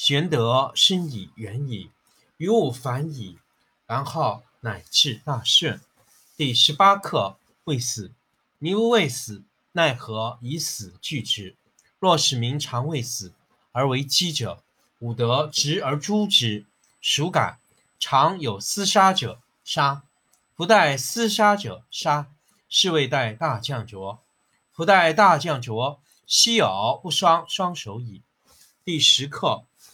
玄德深矣，远矣，于物反矣，然后乃至大顺。第十八课：未死，民无畏死。奈何以死惧之？若使民常畏死而为鸡者，吾得执而诛之。孰敢？常有厮杀者，杀；不待厮杀者，杀。是谓待大将浊。不待大将浊，奚有不双双手矣。第十课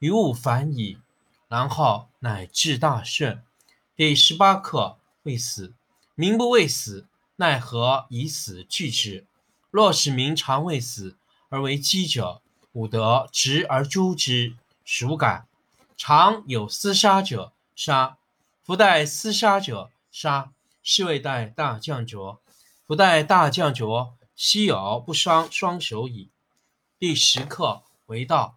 于物反矣，然后乃至大顺。第十八课：未死，民不畏死。奈何以死惧之？若使民常畏死而为鸡者，吾得执而诛之。孰敢？常有厮杀者，杀；不待厮杀者，杀。是谓待大将浊。不待大将浊，奚有不伤双手矣。第十课为道，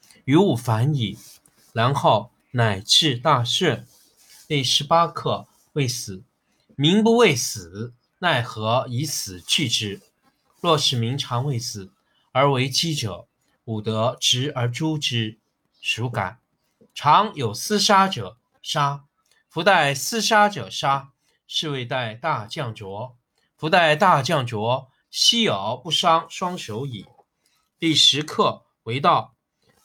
于物反矣，然后乃至大顺。第十八课未死。民不畏死，奈何以死惧之？若是民常畏死而为鸡者，吾得执而诛之。孰敢？常有厮杀者，杀；夫待厮杀者，杀。是谓待大将浊。夫待大将浊，奚而不伤双手矣。第十课为道，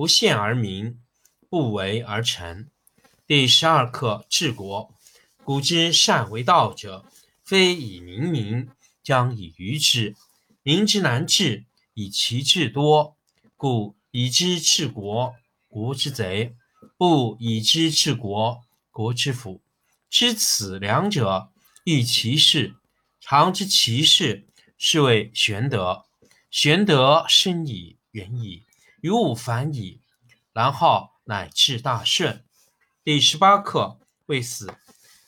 不羡而明，不为而成。第十二课治国。古之善为道者，非以明民，将以愚之。民之难治，以其智多。故以知治国，国之贼；不以知治国，国之福。知此两者，亦其事。常知其事，是谓玄德。玄德深矣，远矣，于吾反矣，然后乃至大顺。第十八课：未死。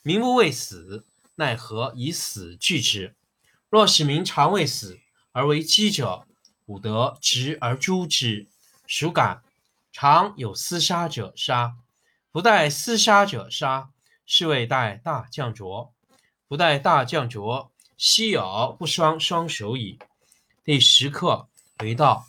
民不畏死，奈何以死惧之？若使民常畏死，而为饥者，吾得执而诛之。孰敢？常有厮杀者杀，不待厮杀者杀，是谓待大将浊。不待大将浊，奚有不双双手矣。第十课：为道，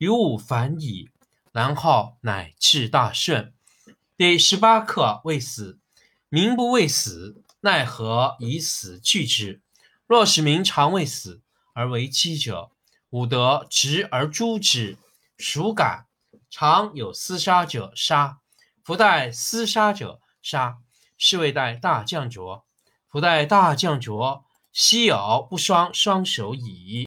于物反矣，然后乃至大顺。第十八课：未死。民不畏死。奈何以死惧之？若使民常畏死，而为饥者，吾得执而诛之。孰敢？常有厮杀者杀，不待厮杀者杀，是谓待大将浊。不待大将浊，奚有不双双手矣？